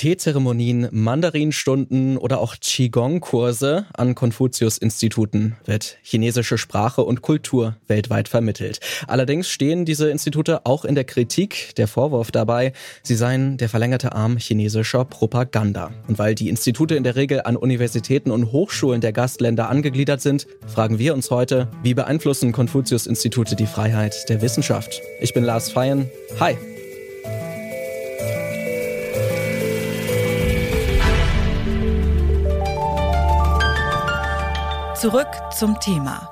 Teezeremonien, Mandarinstunden oder auch Qigong-Kurse an Konfuzius-Instituten wird chinesische Sprache und Kultur weltweit vermittelt. Allerdings stehen diese Institute auch in der Kritik, der Vorwurf dabei, sie seien der verlängerte Arm chinesischer Propaganda. Und weil die Institute in der Regel an Universitäten und Hochschulen der Gastländer angegliedert sind, fragen wir uns heute, wie beeinflussen Konfuzius-Institute die Freiheit der Wissenschaft? Ich bin Lars Feyen. Hi! Zurück zum Thema.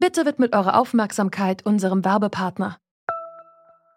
Bitte widmet eure Aufmerksamkeit unserem Werbepartner.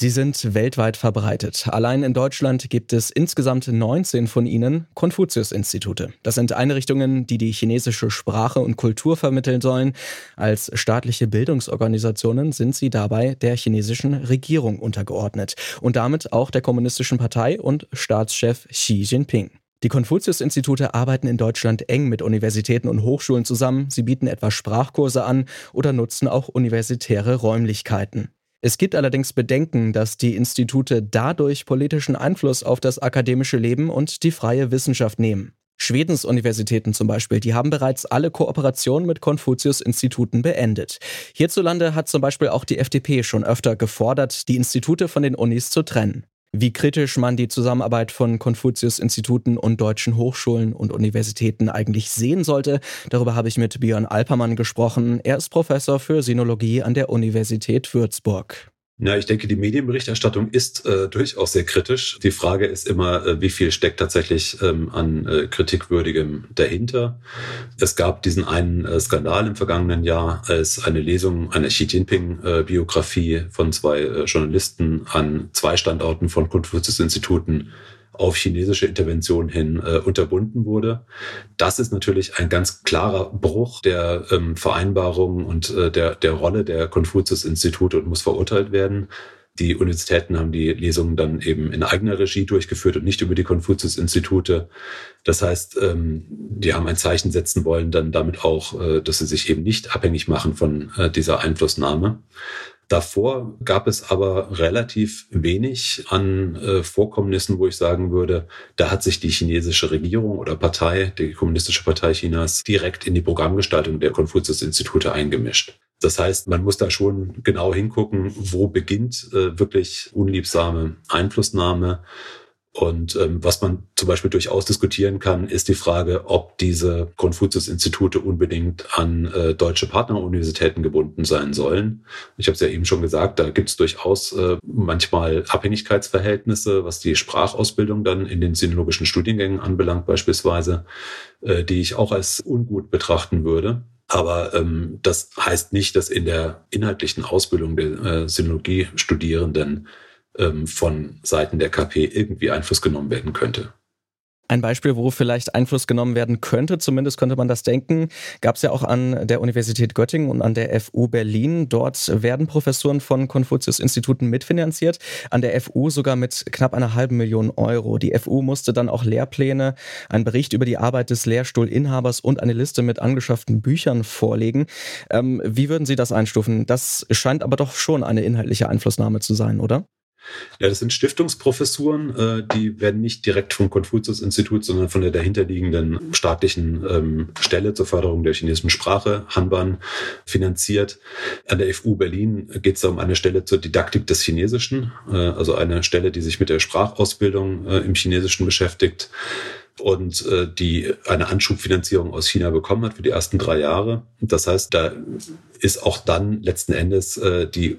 Sie sind weltweit verbreitet. Allein in Deutschland gibt es insgesamt 19 von ihnen Konfuzius-Institute. Das sind Einrichtungen, die die chinesische Sprache und Kultur vermitteln sollen. Als staatliche Bildungsorganisationen sind sie dabei der chinesischen Regierung untergeordnet und damit auch der kommunistischen Partei und Staatschef Xi Jinping. Die Konfuzius-Institute arbeiten in Deutschland eng mit Universitäten und Hochschulen zusammen. Sie bieten etwa Sprachkurse an oder nutzen auch universitäre Räumlichkeiten. Es gibt allerdings Bedenken, dass die Institute dadurch politischen Einfluss auf das akademische Leben und die freie Wissenschaft nehmen. Schwedens Universitäten zum Beispiel, die haben bereits alle Kooperationen mit Konfuzius-Instituten beendet. Hierzulande hat zum Beispiel auch die FDP schon öfter gefordert, die Institute von den Unis zu trennen. Wie kritisch man die Zusammenarbeit von Konfuzius-Instituten und deutschen Hochschulen und Universitäten eigentlich sehen sollte, darüber habe ich mit Björn Alpermann gesprochen. Er ist Professor für Sinologie an der Universität Würzburg. Ja, ich denke, die Medienberichterstattung ist äh, durchaus sehr kritisch. Die Frage ist immer, äh, wie viel steckt tatsächlich ähm, an äh, kritikwürdigem dahinter. Es gab diesen einen äh, Skandal im vergangenen Jahr, als eine Lesung einer Xi Jinping-Biografie von zwei äh, Journalisten an zwei Standorten von Konfuzius-Instituten auf chinesische Intervention hin äh, unterbunden wurde. Das ist natürlich ein ganz klarer Bruch der ähm, Vereinbarungen und äh, der, der Rolle der Konfuzius-Institute und muss verurteilt werden. Die Universitäten haben die Lesungen dann eben in eigener Regie durchgeführt und nicht über die Konfuzius-Institute. Das heißt, ähm, die haben ein Zeichen setzen wollen, dann damit auch, äh, dass sie sich eben nicht abhängig machen von äh, dieser Einflussnahme. Davor gab es aber relativ wenig an äh, Vorkommnissen, wo ich sagen würde, da hat sich die chinesische Regierung oder Partei, die Kommunistische Partei Chinas, direkt in die Programmgestaltung der Konfuzius-Institute eingemischt. Das heißt, man muss da schon genau hingucken, wo beginnt äh, wirklich unliebsame Einflussnahme und ähm, was man zum Beispiel durchaus diskutieren kann, ist die Frage, ob diese Konfuzius-Institute unbedingt an äh, deutsche Partneruniversitäten gebunden sein sollen. Ich habe es ja eben schon gesagt, da gibt es durchaus äh, manchmal Abhängigkeitsverhältnisse, was die Sprachausbildung dann in den sinologischen Studiengängen anbelangt beispielsweise, äh, die ich auch als ungut betrachten würde. Aber ähm, das heißt nicht, dass in der inhaltlichen Ausbildung der äh, Sinologie-Studierenden ähm, von Seiten der KP irgendwie Einfluss genommen werden könnte. Ein Beispiel, wo vielleicht Einfluss genommen werden könnte, zumindest könnte man das denken, gab es ja auch an der Universität Göttingen und an der FU Berlin. Dort werden Professuren von Konfuzius-Instituten mitfinanziert, an der FU sogar mit knapp einer halben Million Euro. Die FU musste dann auch Lehrpläne, einen Bericht über die Arbeit des Lehrstuhlinhabers und eine Liste mit angeschafften Büchern vorlegen. Ähm, wie würden Sie das einstufen? Das scheint aber doch schon eine inhaltliche Einflussnahme zu sein, oder? Ja, das sind Stiftungsprofessuren, äh, die werden nicht direkt vom Konfuzius-Institut, sondern von der dahinterliegenden staatlichen ähm, Stelle zur Förderung der chinesischen Sprache, Hanban, finanziert. An der FU Berlin geht es um eine Stelle zur Didaktik des Chinesischen, äh, also eine Stelle, die sich mit der Sprachausbildung äh, im Chinesischen beschäftigt und die eine Anschubfinanzierung aus China bekommen hat für die ersten drei Jahre. Das heißt, da ist auch dann letzten Endes die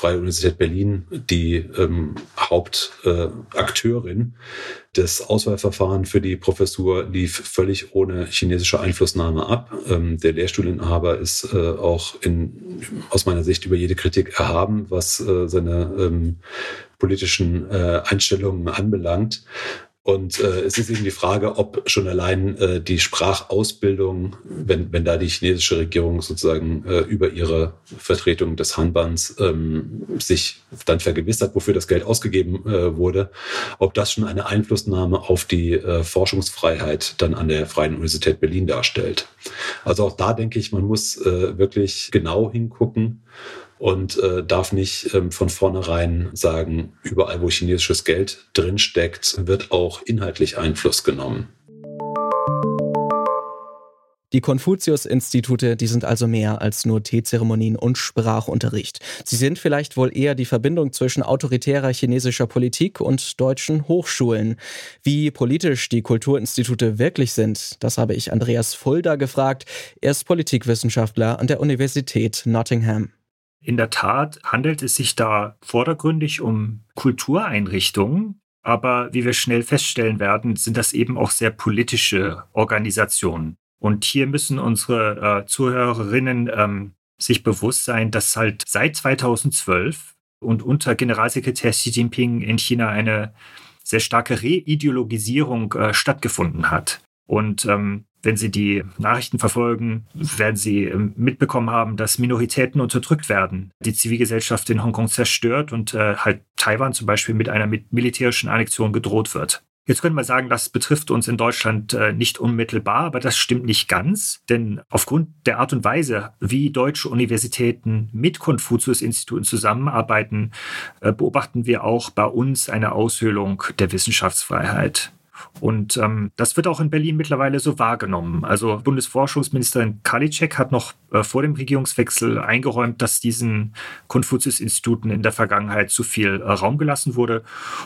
Freie Universität Berlin die ähm, Hauptakteurin. Äh, das Auswahlverfahren für die Professur lief völlig ohne chinesische Einflussnahme ab. Ähm, der Lehrstuhlinhaber ist äh, auch in, aus meiner Sicht über jede Kritik erhaben, was äh, seine ähm, politischen äh, Einstellungen anbelangt. Und äh, es ist eben die Frage, ob schon allein äh, die Sprachausbildung, wenn, wenn da die chinesische Regierung sozusagen äh, über ihre Vertretung des Hanbans ähm, sich dann vergewissert, wofür das Geld ausgegeben äh, wurde, ob das schon eine Einflussnahme auf die äh, Forschungsfreiheit dann an der Freien Universität Berlin darstellt. Also auch da denke ich, man muss äh, wirklich genau hingucken und äh, darf nicht ähm, von vornherein sagen, überall wo chinesisches Geld drinsteckt, wird auch inhaltlich Einfluss genommen. Die Konfuzius-Institute, die sind also mehr als nur Teezeremonien und Sprachunterricht. Sie sind vielleicht wohl eher die Verbindung zwischen autoritärer chinesischer Politik und deutschen Hochschulen. Wie politisch die Kulturinstitute wirklich sind, das habe ich Andreas Fulda gefragt. Er ist Politikwissenschaftler an der Universität Nottingham. In der Tat handelt es sich da vordergründig um Kultureinrichtungen, aber wie wir schnell feststellen werden, sind das eben auch sehr politische Organisationen. Und hier müssen unsere äh, Zuhörerinnen ähm, sich bewusst sein, dass halt seit 2012 und unter Generalsekretär Xi Jinping in China eine sehr starke Reideologisierung äh, stattgefunden hat. Und ähm, wenn Sie die Nachrichten verfolgen, werden Sie ähm, mitbekommen haben, dass Minoritäten unterdrückt werden, die Zivilgesellschaft in Hongkong zerstört und äh, halt Taiwan zum Beispiel mit einer militärischen Annexion gedroht wird. Jetzt können wir sagen, das betrifft uns in Deutschland äh, nicht unmittelbar, aber das stimmt nicht ganz, denn aufgrund der Art und Weise, wie deutsche Universitäten mit Konfuzius-Instituten zusammenarbeiten, äh, beobachten wir auch bei uns eine Aushöhlung der Wissenschaftsfreiheit. Und ähm, das wird auch in Berlin mittlerweile so wahrgenommen. Also Bundesforschungsministerin Karliczek hat noch äh, vor dem Regierungswechsel eingeräumt, dass diesen Konfuzius-Instituten in der Vergangenheit zu viel äh, Raum gelassen wurde.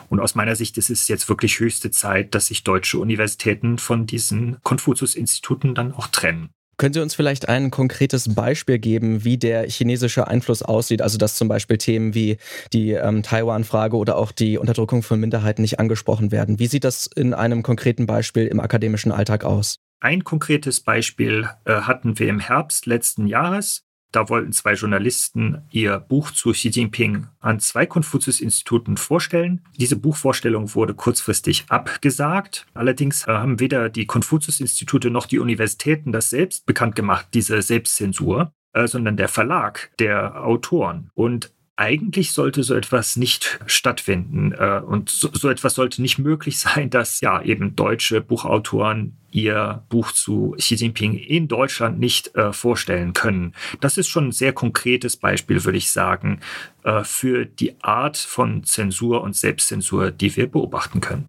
Und aus meiner Sicht ist es jetzt wirklich höchste Zeit, dass sich deutsche Universitäten von diesen Konfuzius-Instituten dann auch trennen. Können Sie uns vielleicht ein konkretes Beispiel geben, wie der chinesische Einfluss aussieht? Also dass zum Beispiel Themen wie die ähm, Taiwan-Frage oder auch die Unterdrückung von Minderheiten nicht angesprochen werden. Wie sieht das in einem konkreten Beispiel im akademischen Alltag aus? Ein konkretes Beispiel äh, hatten wir im Herbst letzten Jahres. Da wollten zwei Journalisten ihr Buch zu Xi Jinping an zwei Konfuzius-Instituten vorstellen. Diese Buchvorstellung wurde kurzfristig abgesagt. Allerdings äh, haben weder die Konfuzius-Institute noch die Universitäten das selbst bekannt gemacht, diese Selbstzensur, äh, sondern der Verlag der Autoren. Und eigentlich sollte so etwas nicht stattfinden äh, und so, so, etwas sollte nicht möglich sein, dass ja eben deutsche Buchautoren ihr Buch zu Xi Jinping in Deutschland nicht äh, vorstellen können. Das ist schon ein sehr konkretes Beispiel, würde ich sagen, äh, für die Art von Zensur und Selbstzensur, die wir beobachten können.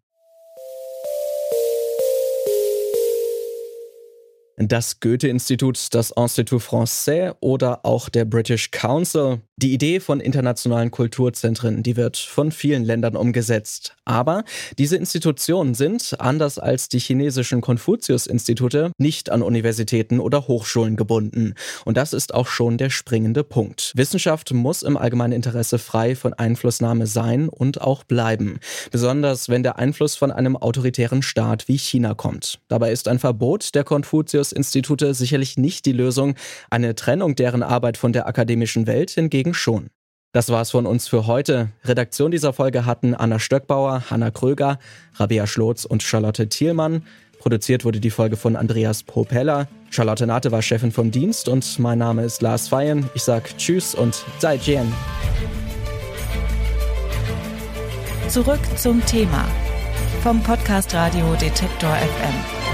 Das Goethe-Institut, das Institut Français oder auch der British Council. Die Idee von internationalen Kulturzentren, die wird von vielen Ländern umgesetzt. Aber diese Institutionen sind, anders als die chinesischen Konfuzius-Institute, nicht an Universitäten oder Hochschulen gebunden. Und das ist auch schon der springende Punkt. Wissenschaft muss im allgemeinen Interesse frei von Einflussnahme sein und auch bleiben. Besonders wenn der Einfluss von einem autoritären Staat wie China kommt. Dabei ist ein Verbot der Konfuzius Institute sicherlich nicht die Lösung, eine Trennung deren Arbeit von der akademischen Welt hingegen schon. Das war's von uns für heute. Redaktion dieser Folge hatten Anna Stöckbauer, Hanna Kröger, Rabea Schlotz und Charlotte Thielmann. Produziert wurde die Folge von Andreas Propeller. Charlotte Nate war Chefin vom Dienst und mein Name ist Lars Feyen. Ich sag Tschüss und Zaijian. Zurück zum Thema vom Podcast Radio Detektor FM.